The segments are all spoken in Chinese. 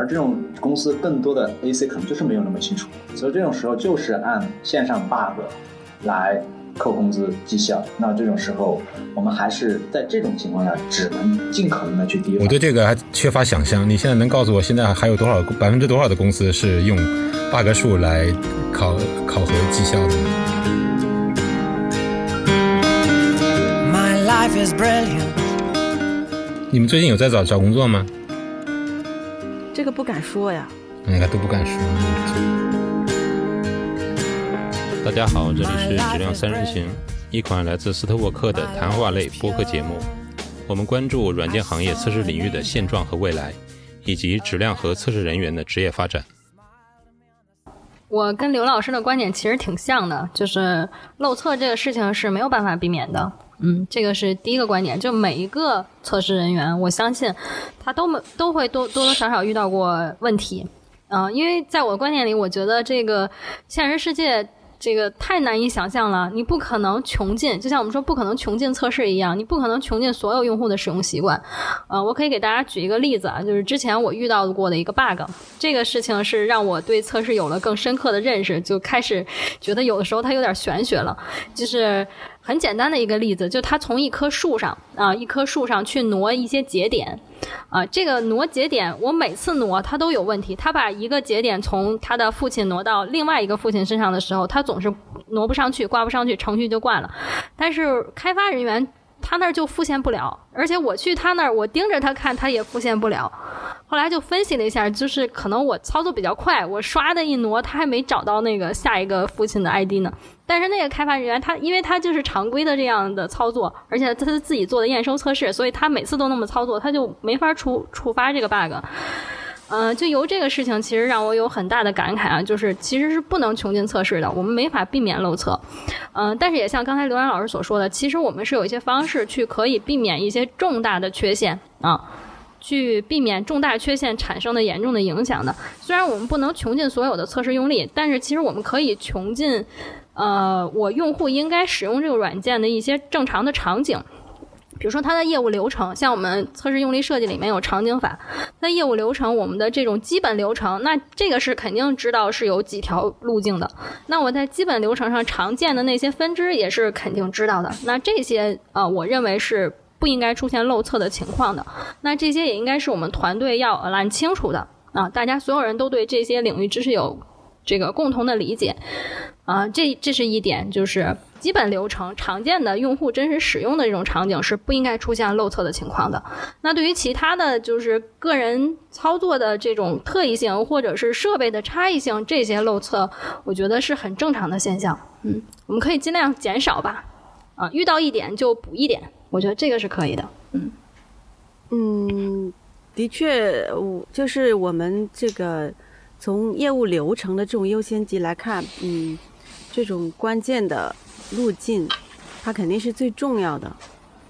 而这种公司更多的 AC 可能就是没有那么清楚，所以这种时候就是按线上 bug 来扣工资绩效。那这种时候，我们还是在这种情况下，只能尽可能的去低。我对这个还缺乏想象。你现在能告诉我，现在还有多少百分之多少的公司是用 bug 数来考考核绩效的呢？My life is brilliant. 你们最近有在找找工作吗？这个不敢说呀。你看都不敢说。大家好，这里是质量三人行，一款来自斯特沃克的谈话类播客节目。我们关注软件行业测试领域的现状和未来，以及质量和测试人员的职业发展。我跟刘老师的观点其实挺像的，就是漏测这个事情是没有办法避免的。嗯，这个是第一个观点。就每一个测试人员，我相信他都没都会多多多少少遇到过问题。嗯、因为在我观点里，我觉得这个现实世界这个太难以想象了，你不可能穷尽，就像我们说不可能穷尽测试一样，你不可能穷尽所有用户的使用习惯。呃，我可以给大家举一个例子啊，就是之前我遇到过的一个 bug，这个事情是让我对测试有了更深刻的认识，就开始觉得有的时候它有点玄学了，就是。很简单的一个例子，就他从一棵树上啊，一棵树上去挪一些节点，啊，这个挪节点，我每次挪它都有问题。他把一个节点从他的父亲挪到另外一个父亲身上的时候，他总是挪不上去，挂不上去，程序就挂了。但是开发人员他那儿就复现不了，而且我去他那儿，我盯着他看，他也复现不了。后来就分析了一下，就是可能我操作比较快，我刷的一挪，他还没找到那个下一个父亲的 ID 呢。但是那个开发人员他，因为他就是常规的这样的操作，而且他是自己做的验收测试，所以他每次都那么操作，他就没法触触发这个 bug。嗯、就由这个事情，其实让我有很大的感慨啊，就是其实是不能穷尽测试的，我们没法避免漏测。嗯、但是也像刚才刘然老师所说的，其实我们是有一些方式去可以避免一些重大的缺陷啊。去避免重大缺陷产生的严重的影响的。虽然我们不能穷尽所有的测试用力，但是其实我们可以穷尽，呃，我用户应该使用这个软件的一些正常的场景。比如说它的业务流程，像我们测试用力设计里面有场景法，那业务流程我们的这种基本流程，那这个是肯定知道是有几条路径的。那我在基本流程上常见的那些分支也是肯定知道的。那这些呃，我认为是不应该出现漏测的情况的。那这些也应该是我们团队要烂清楚的啊，大家所有人都对这些领域知识有这个共同的理解啊，这这是一点，就是基本流程常见的用户真实使用的这种场景是不应该出现漏测的情况的。那对于其他的就是个人操作的这种特异性或者是设备的差异性，这些漏测，我觉得是很正常的现象。嗯，我们可以尽量减少吧，啊，遇到一点就补一点，我觉得这个是可以的。嗯嗯，的确，我就是我们这个从业务流程的这种优先级来看，嗯，这种关键的路径，它肯定是最重要的。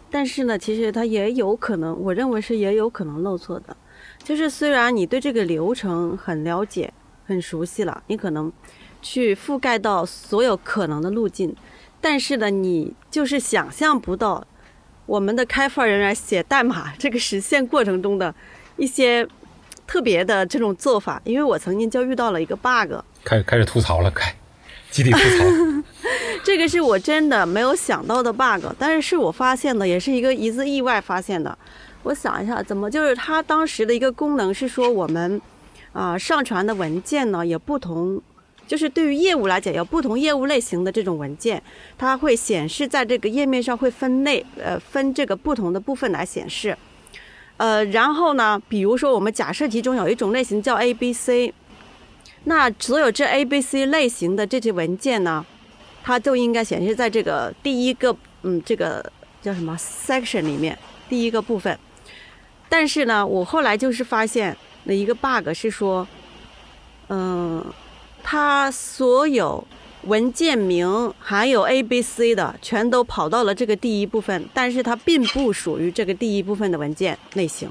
但是呢，其实它也有可能，我认为是也有可能漏错的。就是虽然你对这个流程很了解、很熟悉了，你可能去覆盖到所有可能的路径，但是呢，你就是想象不到我们的开发人员写代码这个实现过程中的一些特别的这种做法。因为我曾经就遇到了一个 bug，开始开始吐槽了，开集体吐槽。这个是我真的没有想到的 bug，但是是我发现的，也是一个一次意外发现的。我想一下，怎么就是它当时的一个功能是说我们啊、上传的文件呢有不同，就是对于业务来讲有不同业务类型的这种文件，它会显示在这个页面上会分类，呃，分这个不同的部分来显示。呃，然后呢，比如说我们假设题中有一种类型叫 A、B、C，那所有这 A、B、C 类型的这些文件呢，它就应该显示在这个第一个，嗯，这个叫什么 section 里面第一个部分。但是呢，我后来就是发现了一个 bug 是说，嗯、它所有文件名还有 A、B、C 的全都跑到了这个第一部分，但是它并不属于这个第一部分的文件类型。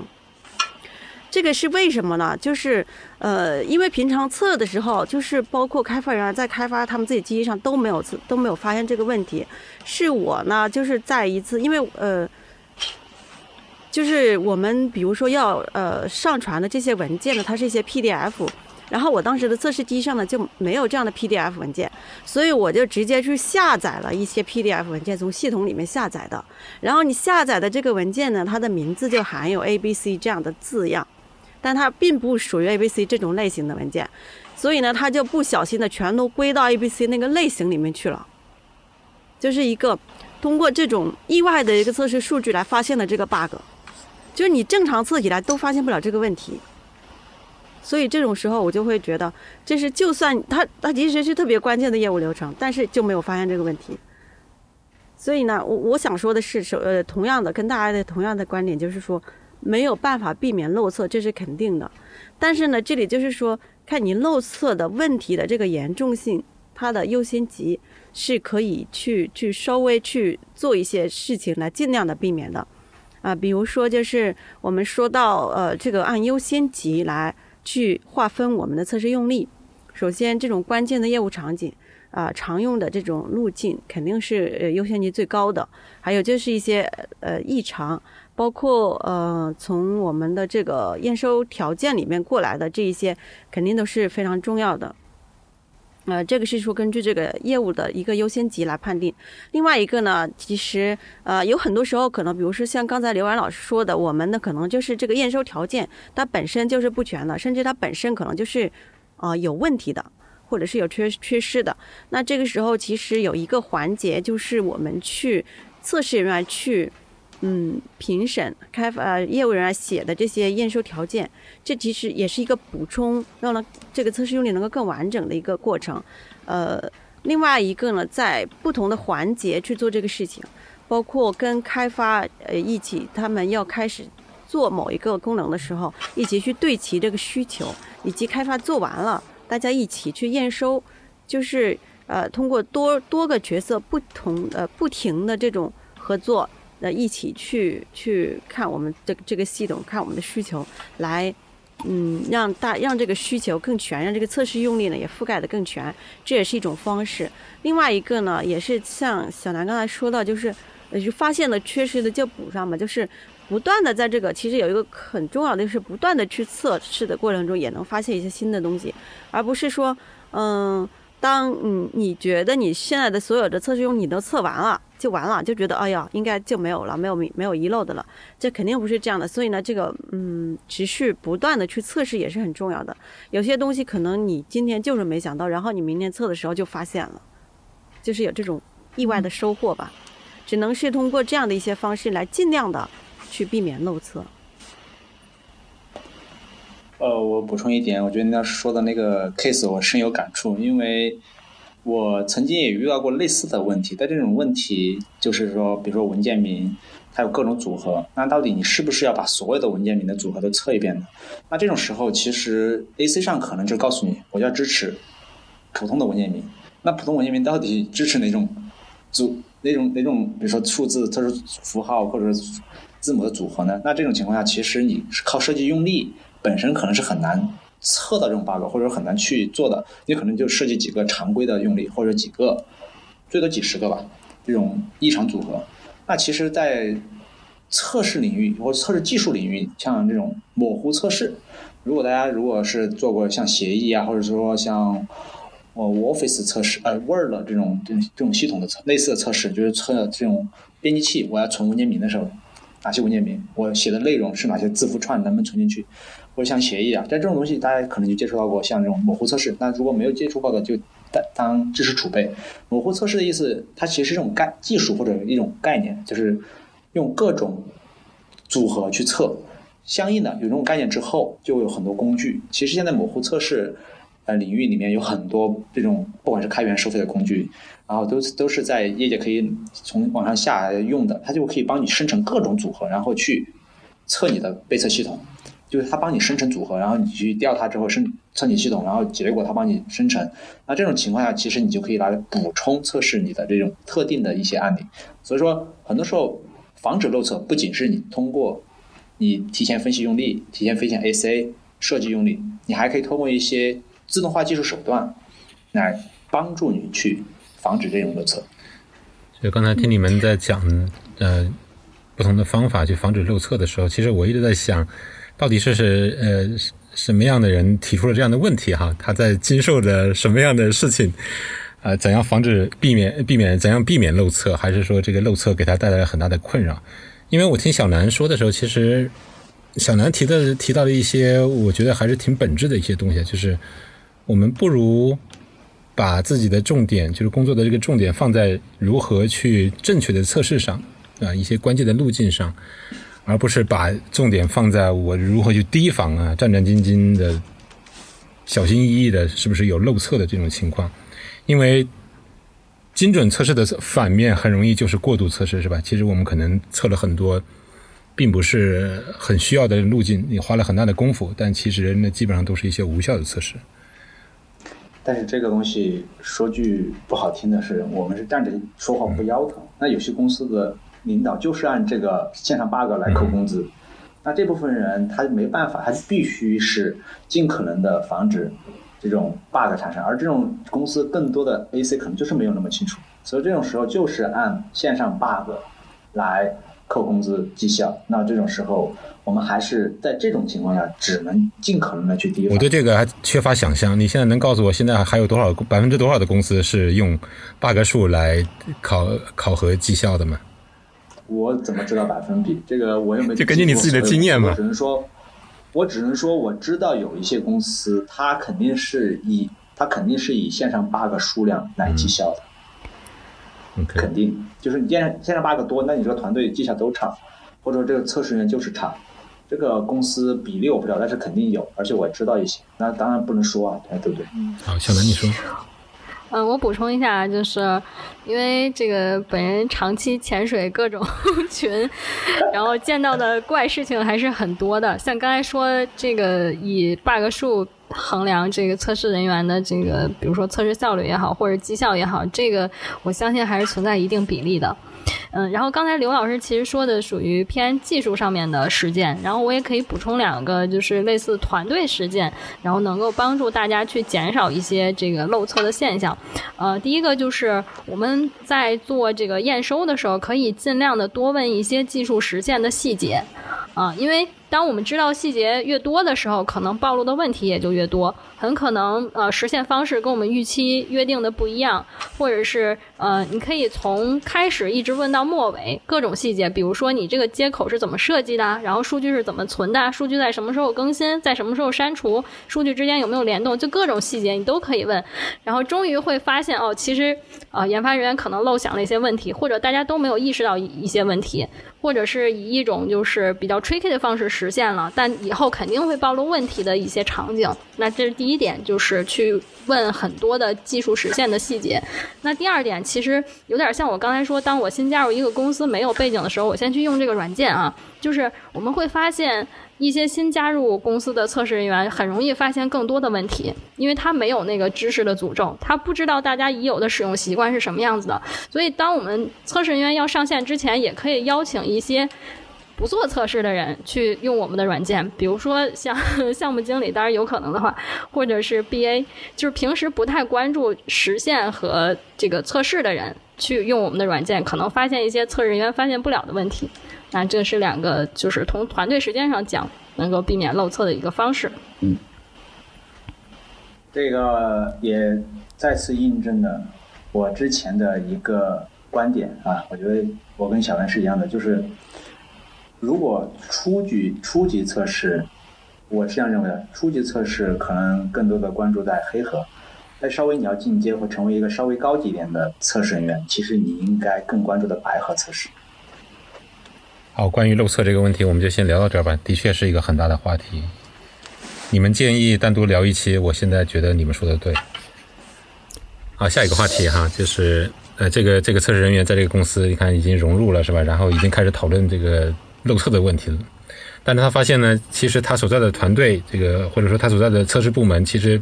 这个是为什么呢？就是呃，因为平常测的时候，就是包括开发人员在开发他们自己机器上都没有测都没有发现这个问题。是我呢，就是在一次，因为呃，就是我们比如说要呃上传的这些文件呢，它是一些 PDF，然后我当时的测试机上呢就没有这样的 PDF 文件，所以我就直接去下载了一些 PDF 文件，从系统里面下载的。然后你下载的这个文件呢，它的名字就含有 A B C 这样的字样，但它并不属于 A B C 这种类型的文件，所以呢，它就不小心的全都归到 A B C 那个类型里面去了，就是一个通过这种意外的一个测试数据来发现的这个 bug，就是你正常测起来都发现不了这个问题。所以这种时候，我就会觉得，这是就算它它其实是特别关键的业务流程，但是就没有发现这个问题。所以呢，我我想说的是，首呃，同样的跟大家的同样的观点，就是说没有办法避免漏测，这是肯定的。但是呢，这里就是说，看你漏测的问题的这个严重性，它的优先级是可以去去稍微去做一些事情来尽量的避免的。啊，比如说就是我们说到呃，这个按优先级来去划分我们的测试用例。首先，这种关键的业务场景。啊，常用的这种路径肯定是呃优先级最高的。还有就是一些呃异常，包括呃从我们的这个验收条件里面过来的这一些，肯定都是非常重要的。呃，这个是说根据这个业务的一个优先级来判定。另外一个呢，其实呃有很多时候可能，比如说像刚才刘安老师说的，我们的可能就是这个验收条件它本身就是不全的，甚至它本身可能就是啊有问题的。或者是有缺缺失的，那这个时候其实有一个环节，就是我们去测试人员去，嗯，评审开发业务人员写的这些验收条件，这其实也是一个补充，让呢这个测试用例能够更完整的一个过程。呃，另外一个呢，在不同的环节去做这个事情，包括跟开发呃一起，他们要开始做某一个功能的时候，一起去对齐这个需求，以及开发做完了。大家一起去验收，就是呃通过多多个角色不同呃不停的这种合作，那一起去去看我们这这个系统，看我们的需求，来嗯让大让这个需求更全，让这个测试用例呢也覆盖的更全，这也是一种方式。另外一个呢，也是像小南刚才说到，就是呃就发现了缺失的就补上嘛，就是。不断的在这个，其实有一个很重要的，就是不断的去测试的过程中，也能发现一些新的东西，而不是说，嗯，当你你觉得你现在的所有的测试用你都测完了就完了，就觉得哎呀，应该就没有了，没有没有遗漏的了，这肯定不是这样的。所以呢，这个嗯，持续不断的去测试也是很重要的。有些东西可能你今天就是没想到，然后你明天测的时候就发现了，就是有这种意外的收获吧。只能是通过这样的一些方式来尽量的。去避免漏测。呃，我补充一点，我觉得你要说的那个 case 我深有感触，因为我曾经也遇到过类似的问题。但这种问题就是说，比如说文件名，它有各种组合，那到底你是不是要把所有的文件名的组合都测一遍呢？那这种时候，其实 AC 上可能就告诉你，我要支持普通的文件名。那普通文件名到底支持哪种组、哪种哪种，比如说数字、特殊符号或者。字母的组合呢？那这种情况下，其实你是靠设计用力本身可能是很难测到这种 bug，或者很难去做的。你可能就设计几个常规的用例，或者几个最多几十个吧，这种异常组合。那其实，在测试领域或者测试技术领域，像这种模糊测试，如果大家如果是做过像协议啊，或者说像呃 Office 测试呃 Word 这种这这种系统的测类似的测试，就是测这种编辑器我要存文件名的时候。哪些文件名？我写的内容是哪些字符串能不能存进去？或者像协议啊，但这种东西大家可能就接触到过，像这种模糊测试。那如果没有接触过的，就当当知识储备。模糊测试的意思，它其实是一种概技术或者一种概念，就是用各种组合去测。相应的有这种概念之后，就有很多工具。其实现在模糊测试。呃，领域里面有很多这种，不管是开源收费的工具，然后都都是在业界可以从网上下来用的，它就可以帮你生成各种组合，然后去测你的备测系统。就是它帮你生成组合，然后你去调它之后生测你系统，然后结果它帮你生成。那这种情况下，其实你就可以来补充测试你的这种特定的一些案例。所以说，很多时候防止漏测，不仅是你通过你提前分析用例、提前分析 AC 设计用例，你还可以通过一些。自动化技术手段来帮助你去防止这种漏测。所以刚才听你们在讲，呃，不同的方法去防止漏测的时候，其实我一直在想，到底是是呃什么样的人提出了这样的问题哈？他在经受着什么样的事情？呃，怎样防止避免避免怎样避免漏测？还是说这个漏测给他带来了很大的困扰？因为我听小南说的时候，其实小南提的提到了一些我觉得还是挺本质的一些东西，就是我们不如把自己的重点，就是工作的这个重点放在如何去正确的测试上啊，一些关键的路径上，而不是把重点放在我如何去提防啊，战战兢兢的、小心翼翼的，是不是有漏测的这种情况？因为精准测试的反面很容易就是过度测试，是吧？其实我们可能测了很多，并不是很需要的路径，你花了很大的功夫，但其实那基本上都是一些无效的测试。但是这个东西说句不好听的是，我们是站着说话不腰疼。那有些公司的领导就是按这个线上 bug 来扣工资，那这部分人他没办法，他必须是尽可能的防止。这种 bug 产生，而这种公司更多的 AC 可能就是没有那么清楚，所以这种时候就是按线上 bug 来扣工资绩效。那这种时候，我们还是在这种情况下，只能尽可能的去提我对这个还缺乏想象。你现在能告诉我，现在还有多少百分之多少的公司是用 bug 数来考考核绩效的吗？我怎么知道百分比？这个我又没就根据你自己的经验嘛，只能说。我只能说，我知道有一些公司，它肯定是以它肯定是以线上 bug 数量来绩效的，肯定就是你线线上 bug 多，那你这个团队绩效都差，或者说这个测试员就是差，这个公司比例我不知道，但是肯定有，而且我知道一些，那当然不能说啊，对不对？好，小南你说。嗯，我补充一下，就是因为这个本人长期潜水各种 群，然后见到的怪事情还是很多的。像刚才说这个以 bug 数衡量这个测试人员的这个，比如说测试效率也好，或者绩效也好，这个我相信还是存在一定比例的。嗯，然后刚才刘老师其实说的属于偏技术上面的实践，然后我也可以补充两个，就是类似团队实践，然后能够帮助大家去减少一些这个漏测的现象。呃，第一个就是我们在做这个验收的时候，可以尽量的多问一些技术实现的细节，啊，因为。当我们知道细节越多的时候，可能暴露的问题也就越多。很可能呃实现方式跟我们预期约定的不一样，或者是呃你可以从开始一直问到末尾，各种细节，比如说你这个接口是怎么设计的，然后数据是怎么存的，数据在什么时候更新，在什么时候删除，数据之间有没有联动，就各种细节你都可以问。然后终于会发现哦，其实啊研发人员可能漏想了一些问题，或者大家都没有意识到一些问题。或者是以一种就是比较 tricky 的方式实现了，但以后肯定会暴露问题的一些场景。那这是第一点，就是去问很多的技术实现的细节。那第二点，其实有点像我刚才说，当我新加入一个公司没有背景的时候，我先去用这个软件啊，就是我们会发现。一些新加入公司的测试人员很容易发现更多的问题，因为他没有那个知识的诅咒，他不知道大家已有的使用习惯是什么样子的。所以，当我们测试人员要上线之前，也可以邀请一些不做测试的人去用我们的软件，比如说像 项目经理，当然有可能的话，或者是 BA，就是平时不太关注实现和这个测试的人去用我们的软件，可能发现一些测试人员发现不了的问题。那这是两个，就是从团队时间上讲，能够避免漏测的一个方式。嗯，这个也再次印证了我之前的一个观点啊，我觉得我跟小文是一样的，就是如果初级初级测试，我是这样认为的，初级测试可能更多的关注在黑盒，但稍微你要进阶或成为一个稍微高级一点的测试人员，其实你应该更关注的白盒测试。好，关于漏测这个问题，我们就先聊到这儿吧。的确是一个很大的话题。你们建议单独聊一期，我现在觉得你们说的对。好，下一个话题哈，就是呃，这个这个测试人员在这个公司，你看已经融入了是吧？然后已经开始讨论这个漏测的问题了。但是他发现呢，其实他所在的团队，这个或者说他所在的测试部门，其实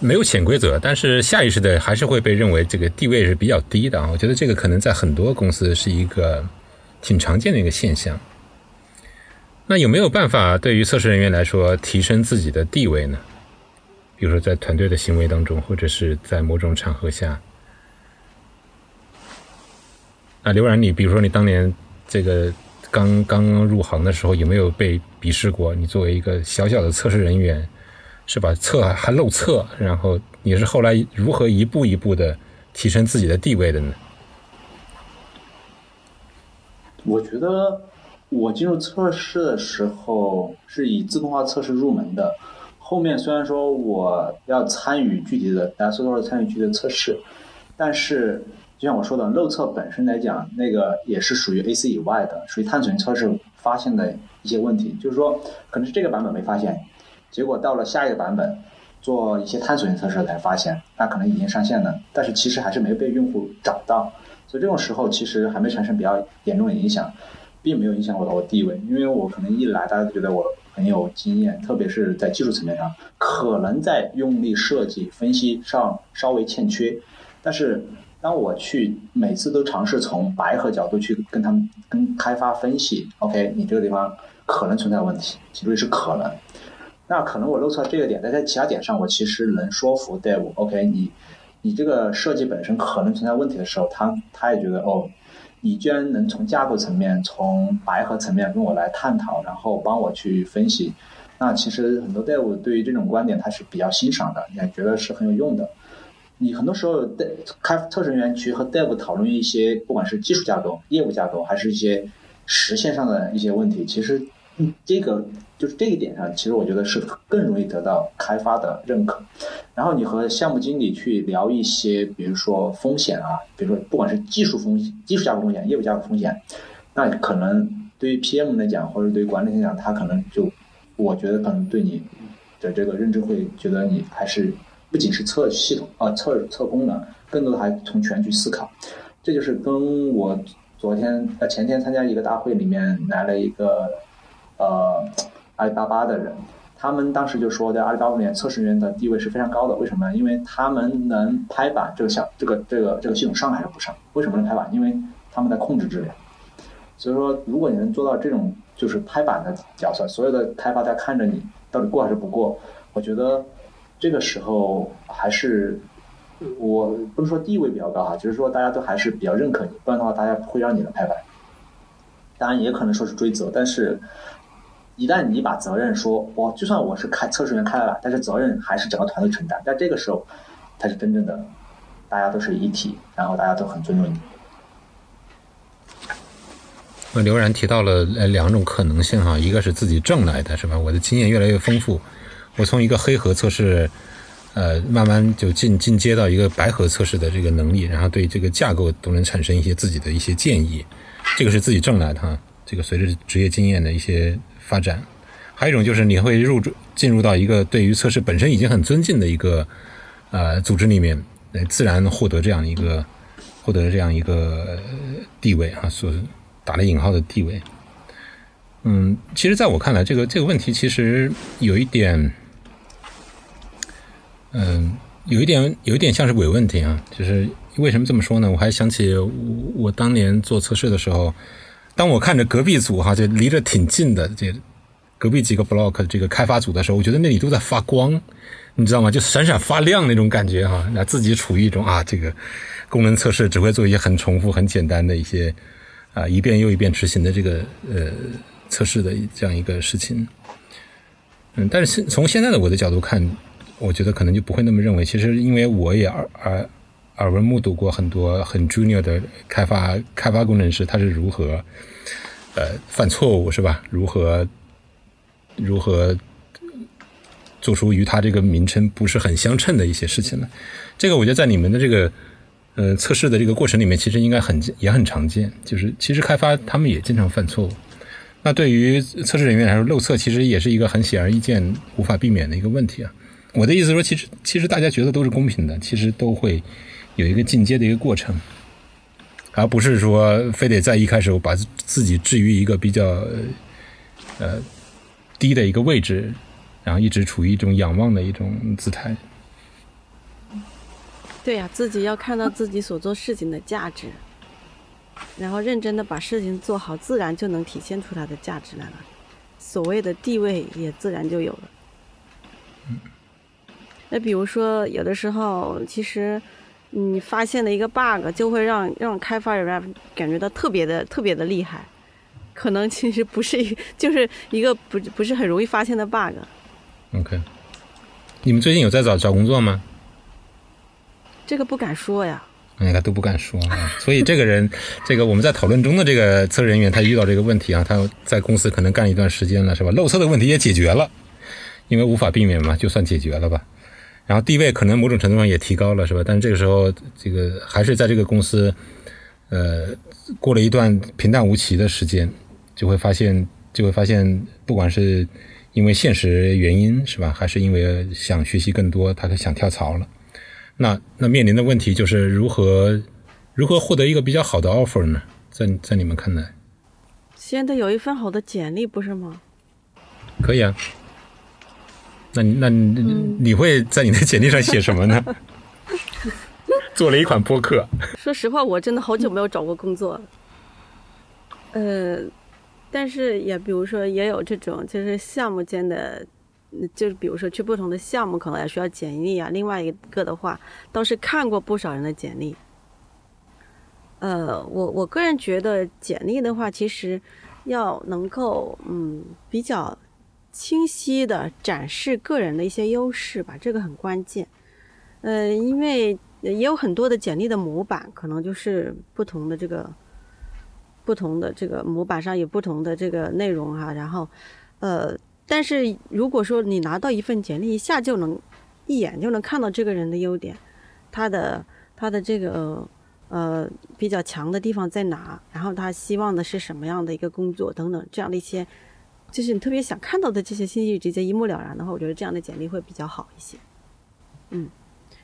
没有潜规则，但是下意识的还是会被认为这个地位是比较低的啊。我觉得这个可能在很多公司是一个。挺常见的一个现象。那有没有办法对于测试人员来说提升自己的地位呢？比如说在团队的行为当中，或者是在某种场合下。啊，刘然，你比如说你当年这个刚刚入行的时候有没有被鄙视过？你作为一个小小的测试人员，是吧？测还漏测，然后你是后来如何一步一步的提升自己的地位的呢？我觉得我进入测试的时候是以自动化测试入门的。后面虽然说我要参与具体的，大家说都是参与具体的测试，但是就像我说的，漏测本身来讲，那个也是属于 AC 以外的，属于碳损测试发现的一些问题。就是说，可能是这个版本没发现，结果到了下一个版本做一些碳损测试才发现，那可能已经上线了，但是其实还是没被用户找到。所以这种时候其实还没产生比较严重的影响，并没有影响我的我地位，因为我可能一来大家觉得我。很有经验，特别是在技术层面上，可能在用力设计、分析上稍微欠缺。但是，当我去每次都尝试从白盒角度去跟他们、跟开发分析，OK，你这个地方可能存在问题，记住是可能。那可能我漏错这个点，但在其他点上，我其实能说服 Dev，OK，你你这个设计本身可能存在问题的时候，他他也觉得哦。你居然能从架构层面、从白盒层面跟我来探讨，然后帮我去分析，那其实很多 Dev 对于这种观点他是比较欣赏的，也觉得是很有用的。你很多时候在开测试人员去和 Dev 讨论一些，不管是技术架构、业务架构，还是一些实现上的一些问题，其实。这个就是这一点上，其实我觉得是更容易得到开发的认可。然后你和项目经理去聊一些，比如说风险啊，比如说不管是技术风险、技术架构风险、业务架构风险，那可能对于 PM 来讲，或者对于管理来讲，他可能就，我觉得可能对你的这个认知会觉得你还是不仅是测系统啊，测测功能，更多的还从全局思考。这就是跟我昨天呃前天参加一个大会里面来了一个。呃，阿里巴巴的人，他们当时就说，在阿里巴巴里面，测试人员的地位是非常高的。为什么呢？因为他们能拍板这个项，这个这个这个系统上还是不上？为什么能拍板？因为他们在控制质量。所以说，如果你能做到这种就是拍板的角色，所有的开发在看着你到底过还是不过，我觉得这个时候还是我不能说地位比较高哈，就是说大家都还是比较认可你，不然的话，大家不会让你来拍板。当然也可能说是追责，但是。一旦你把责任说，我就算我是开测试员开了，但是责任还是整个团队承担。但这个时候，才是真正的大家都是一体，然后大家都很尊重你。那刘然提到了两种可能性哈，一个是自己挣来的，是吧？我的经验越来越丰富，我从一个黑盒测试，呃，慢慢就进进阶到一个白盒测试的这个能力，然后对这个架构都能产生一些自己的一些建议，这个是自己挣来的哈。这个随着职业经验的一些。发展，还有一种就是你会入进入到一个对于测试本身已经很尊敬的一个呃组织里面，来自然获得这样一个获得这样一个地位啊，所打了引号的地位。嗯，其实在我看来，这个这个问题其实有一点，嗯，有一点有一点像是伪问题啊。就是为什么这么说呢？我还想起我当年做测试的时候。当我看着隔壁组哈，就离着挺近的这隔壁几个 block 这个开发组的时候，我觉得那里都在发光，你知道吗？就闪闪发亮那种感觉哈。那自己处于一种啊，这个功能测试只会做一些很重复、很简单的一些啊一遍又一遍执行的这个呃测试的这样一个事情。嗯，但是现从现在的我的角度看，我觉得可能就不会那么认为。其实因为我也耳耳耳闻目睹过很多很 junior 的开发开发工程师，他是如何呃犯错误是吧？如何如何做出与他这个名称不是很相称的一些事情呢？这个我觉得在你们的这个呃测试的这个过程里面，其实应该很也很常见。就是其实开发他们也经常犯错误。那对于测试人员来说，漏测其实也是一个很显而易见、无法避免的一个问题啊。我的意思说，其实其实大家觉得都是公平的，其实都会。有一个进阶的一个过程，而不是说非得在一开始我把自己置于一个比较呃低的一个位置，然后一直处于一种仰望的一种姿态。对呀，自己要看到自己所做事情的价值，然后认真的把事情做好，自然就能体现出它的价值来了。所谓的地位也自然就有了。那比如说，有的时候其实。你发现了一个 bug，就会让让开发人员感觉到特别的特别的厉害，可能其实不是一，就是一个不不是很容易发现的 bug。OK，你们最近有在找找工作吗？这个不敢说呀。哎，他都不敢说啊。所以这个人，这个我们在讨论中的这个测试人员，他遇到这个问题啊，他在公司可能干一段时间了，是吧？漏测的问题也解决了，因为无法避免嘛，就算解决了吧。然后地位可能某种程度上也提高了，是吧？但是这个时候，这个还是在这个公司，呃，过了一段平淡无奇的时间，就会发现，就会发现，不管是因为现实原因，是吧？还是因为想学习更多，他想跳槽了。那那面临的问题就是如何如何获得一个比较好的 offer 呢？在在你们看来，先得有一份好的简历，不是吗？可以啊。那你那你、会在你的简历上写什么呢？做了一款播客，说实话，我真的好久没有找过工作了。呃，但是也比如说，也有这种就是项目间的，嗯就是比如说去不同的项目，可能也需要简历啊。另外一个的话，倒是看过不少人的简历。呃，我我个人觉得简历的话，其实要能够嗯比较清晰的展示个人的一些优势吧，这个很关键。呃，因为也有很多的简历的模板，可能就是不同的这个不同的这个模板上有不同的这个内容哈、然后呃，但是如果说你拿到一份简历，一下就能一眼就能看到这个人的优点，他的他的这个呃比较强的地方在哪，然后他希望的是什么样的一个工作等等这样的一些，就是你特别想看到的这些信息，直接一目了然的话，我觉得这样的简历会比较好一些。嗯，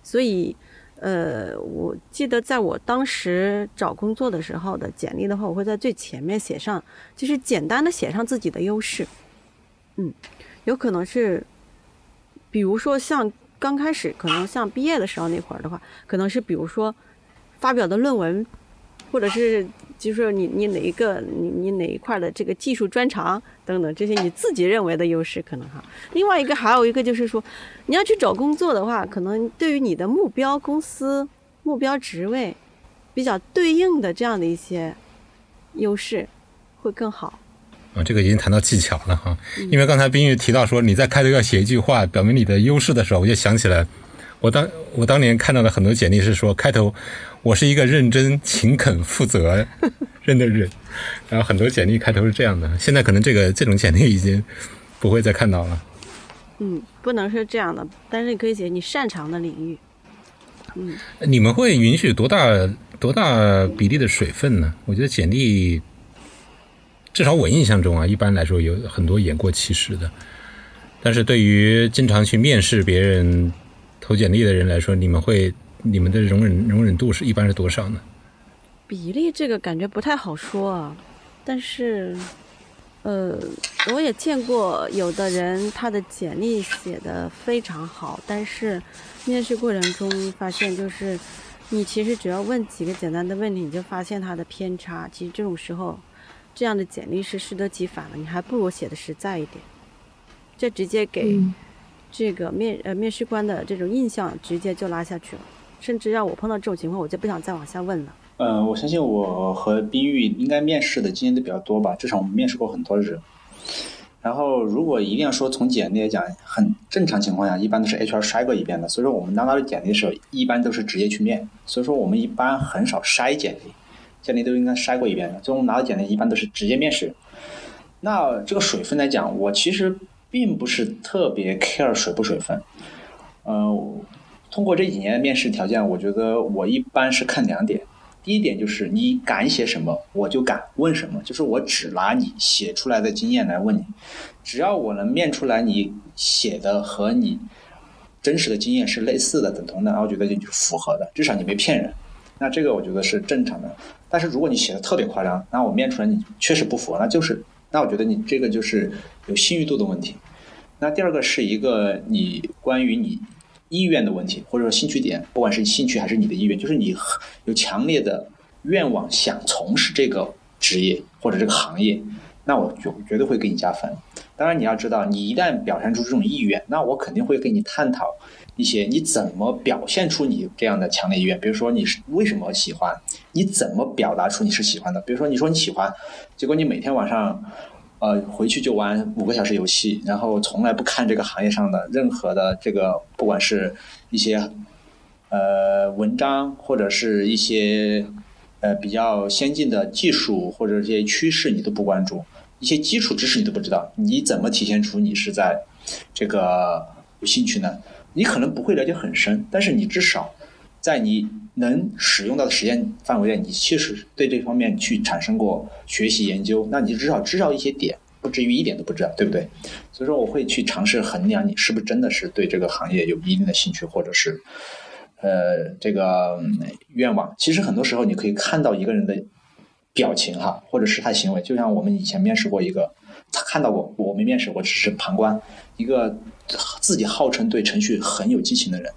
所以呃，我记得在我当时找工作的时候的简历的话，我会在最前面写上，就是简单的写上自己的优势。嗯，有可能是，比如说像刚开始，可能像毕业的时候那会儿的话，可能是比如说发表的论文，或者是就是说你你哪一个你你哪一块的这个技术专长等等这些你自己认为的优势可能哈。另外一个还有一个就是说，你要去找工作的话，可能对于你的目标公司、目标职位比较对应的这样的一些优势会更好。啊，这个已经谈到技巧了哈。因为刚才冰玉提到说你在开头要写一句话表明你的优势的时候，我就想起来，我当我当年看到的很多简历是说开头我是一个认真、勤恳、负责任的人，然后很多简历开头是这样的。现在可能这个这种简历已经不会再看到了。嗯，不能是这样的，但是你可以写你擅长的领域。嗯，你们会允许多大多大比例的水分呢？我觉得简历，至少我印象中啊，一般来说有很多言过其实的。但是对于经常去面试别人投简历的人来说，你们会你们的容忍容忍度是一般是多少呢？比例这个感觉不太好说啊，但是，呃，我也见过有的人他的简历写的非常好，但是面试过程中发现就是，你其实只要问几个简单的问题，你就发现他的偏差。其实这种时候，这样的简历是适得其反的，你还不如写的实在一点，这直接给嗯这个面呃面试官的这种印象直接就拉下去了，甚至让我碰到这种情况，我就不想再往下问了。嗯，我相信我和冰玉应该面试的经验都比较多吧，至少我们面试过很多人。然后，如果一定要说从简历来讲，很正常情况下，一般都是 HR 筛过一遍的。所以说，我们拿到的简历的时候，一般都是直接去面。所以说，我们一般很少筛简历，简历都应该筛过一遍的。所以我们拿到简历一般都是直接面试。那这个水分来讲，我其实并不是特别 care 水不水分。呃，通过这几年的面试条件，我觉得我一般是看两点。第一点就是你敢写什么，我就敢问什么，就是我只拿你写出来的经验来问你，只要我能面出来你写的和你真实的经验是类似的、等同的，然后我觉得这就符合的，至少你没骗人。那这个我觉得是正常的。但是如果你写的特别夸张，那我面出来你确实不符合，那就是那我觉得你这个就是有信誉度的问题。那第二个是一个你关于你意愿的问题，或者说兴趣点，不管是兴趣还是你的意愿，就是你有强烈的愿望想从事这个职业或者这个行业，那我就绝对会给你加分。当然你要知道，你一旦表现出这种意愿，那我肯定会跟你探讨一些你怎么表现出你这样的强烈意愿。比如说你是为什么喜欢，你怎么表达出你是喜欢的？比如说你说你喜欢，结果你每天晚上。呃，回去就玩五个小时游戏，然后从来不看这个行业上的任何的这个，不管是一些呃文章，或者是一些呃比较先进的技术或者这些趋势，你都不关注，一些基础知识你都不知道，你怎么体现出你是在这个有兴趣呢？你可能不会了解很深，但是你至少在你能使用到的时间范围内，你确实对这方面去产生过学习研究，那你至少知道一些点，不至于一点都不知道，对不对？所以说，我会去尝试衡量你是不是真的是对这个行业有一定的兴趣，或者是呃这个愿望。其实很多时候你可以看到一个人的表情哈，或者是他行为，就像我们以前面试过一个，他看到过，我没面试，我只是旁观一个自己号称对程序很有激情的人。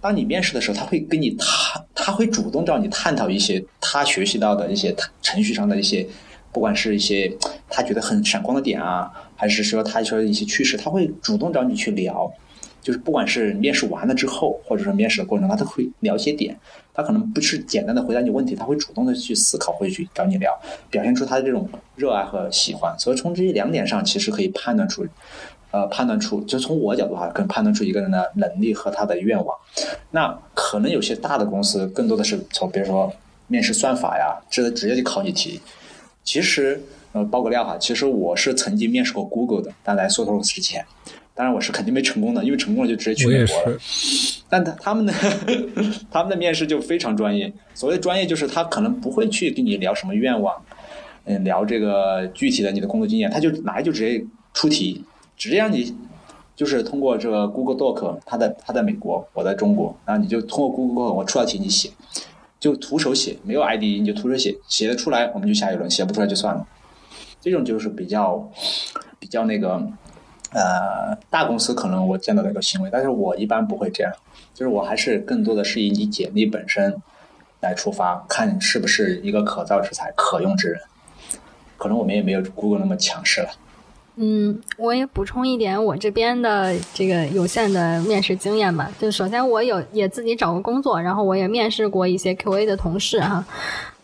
当你面试的时候，他会跟你他，他会主动找你探讨一些他学习到的一些程序上的一些，不管是一些他觉得很闪光的点啊，还是说他说的一些趋势，他会主动找你去聊。就是不管是面试完了之后，或者说面试的过程中，他都会聊一些点。他可能不是简单的回答你问题，他会主动的去思考，会去找你聊，表现出他的这种热爱和喜欢。所以从这两点上，其实可以判断出。呃，判断出就从我角度哈，可能判断出一个人的能力和他的愿望。那可能有些大的公司更多的是从比如说面试算法呀，这直接就考你题。其实呃，爆个料哈，其实我是曾经面试过 Google 的，但来 Sotos 之前，当然我是肯定没成功的，因为成功了就直接去美国了。但他他们的 他们的面试就非常专业，所谓的专业就是他可能不会去跟你聊什么愿望，嗯，聊这个具体的你的工作经验，他就来就直接出题。直接让你就是通过这个 Google Doc，他在他在美国，我在中国，然后你就通过 Google Doc，我出道题你写，就徒手写，没有 ID 你就徒手写，写得出来我们就下一轮，写不出来就算了。这种就是比较比较那个呃大公司可能我见到的一个行为，但是我一般不会这样，就是我还是更多的是以你简历本身来出发，看是不是一个可造之材、可用之人。可能我们也没有 Google 那么强势了。嗯，我也补充一点我这边的这个有限的面试经验吧。就首先我有也自己找过工作，然后我也面试过一些 QA 的同事哈。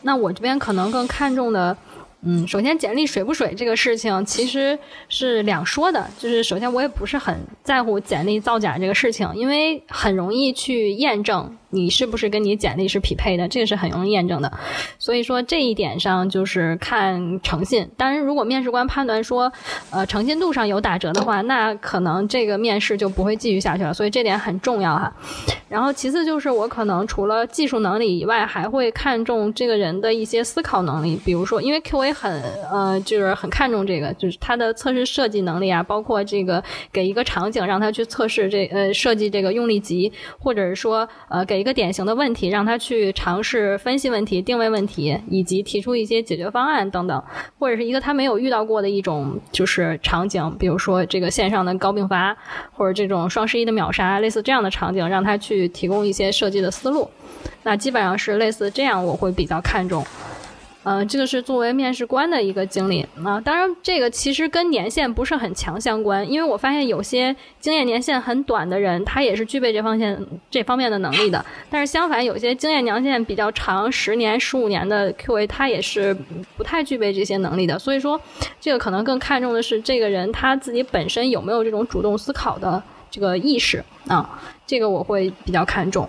那我这边可能更看重的。嗯，首先简历水不水这个事情其实是两说的。就是首先我也不是很在乎简历造假这个事情，因为很容易去验证你是不是跟你简历是匹配的，这个是很容易验证的。所以说这一点上就是看诚信。当然，如果面试官判断说，呃，诚信度上有打折的话，那可能这个面试就不会继续下去了。所以这点很重要哈。然后其次就是我可能除了技术能力以外，还会看重这个人的一些思考能力，比如说因为 QA。很呃，就是很看重这个，就是他的测试设计能力啊，包括这个给一个场景让他去测试这呃设计这个用力集，或者是说呃给一个典型的问题让他去尝试分析问题、定位问题，以及提出一些解决方案等等，或者是一个他没有遇到过的一种就是场景，比如说这个线上的高并发，或者这种双十一的秒杀，类似这样的场景，让他去提供一些设计的思路。那基本上是类似这样，我会比较看重。嗯，这个是作为面试官的一个经历啊。当然，这个其实跟年限不是很强相关，因为我发现有些经验年限很短的人，他也是具备这方面这方面的能力的。但是相反，有些经验年限比较长，十年、十五年的 QA，他也是不太具备这些能力的。所以说，这个可能更看重的是这个人他自己本身有没有这种主动思考的这个意识啊。这个我会比较看重。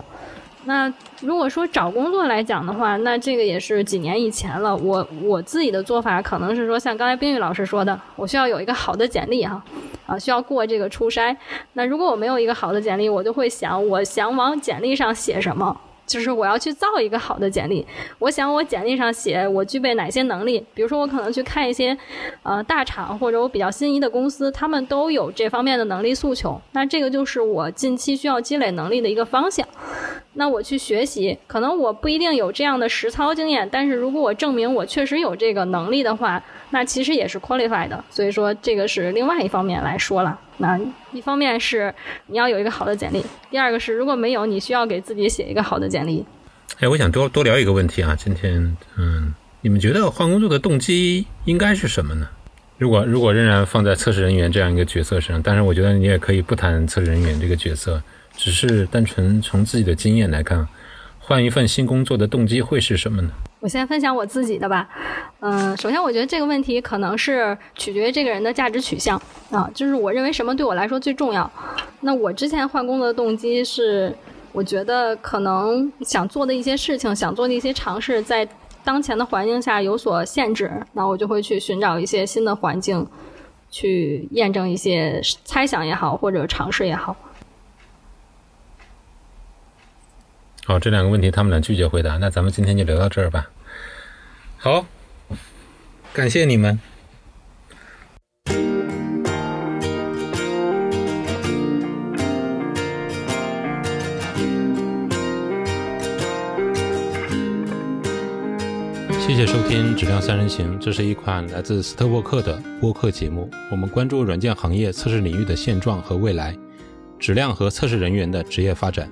那如果说找工作来讲的话，那这个也是几年以前了。我我自己的做法可能是说，像刚才冰雨老师说的，我需要有一个好的简历哈，啊，需要过这个初筛。那如果我没有一个好的简历，我就会想，我想往简历上写什么。就是我要去造一个好的简历，我想我简历上写我具备哪些能力，比如说我可能去看一些，呃大厂或者我比较心仪的公司，他们都有这方面的能力诉求，那这个就是我近期需要积累能力的一个方向。那我去学习，可能我不一定有这样的实操经验，但是如果我证明我确实有这个能力的话，那其实也是 qualified 的。所以说这个是另外一方面来说了。那一方面是你要有一个好的简历，第二个是如果没有，你需要给自己写一个好的简历。哎，我想多多聊一个问题啊，今天，嗯，你们觉得换工作的动机应该是什么呢？如果如果仍然放在测试人员这样一个角色上，当然我觉得你也可以不谈测试人员这个角色，只是单纯从自己的经验来看，换一份新工作的动机会是什么呢？我先分享我自己的吧。嗯，首先我觉得这个问题可能是取决于这个人的价值取向啊，就是我认为什么对我来说最重要。那我之前换工作的动机是，我觉得可能想做的一些事情，想做的一些尝试，在当前的环境下有所限制，那我就会去寻找一些新的环境，去验证一些猜想也好，或者尝试也好。好，这两个问题他们俩拒绝回答，那咱们今天就聊到这儿吧。好，感谢你们。谢谢收听《质量三人行》，这是一款来自斯特沃克的播客节目。我们关注软件行业测试领域的现状和未来，质量和测试人员的职业发展。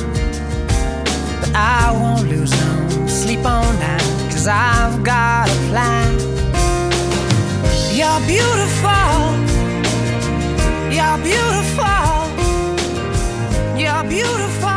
I won't lose no sleep on that, cause I've got a plan. You're beautiful, you're beautiful, you're beautiful.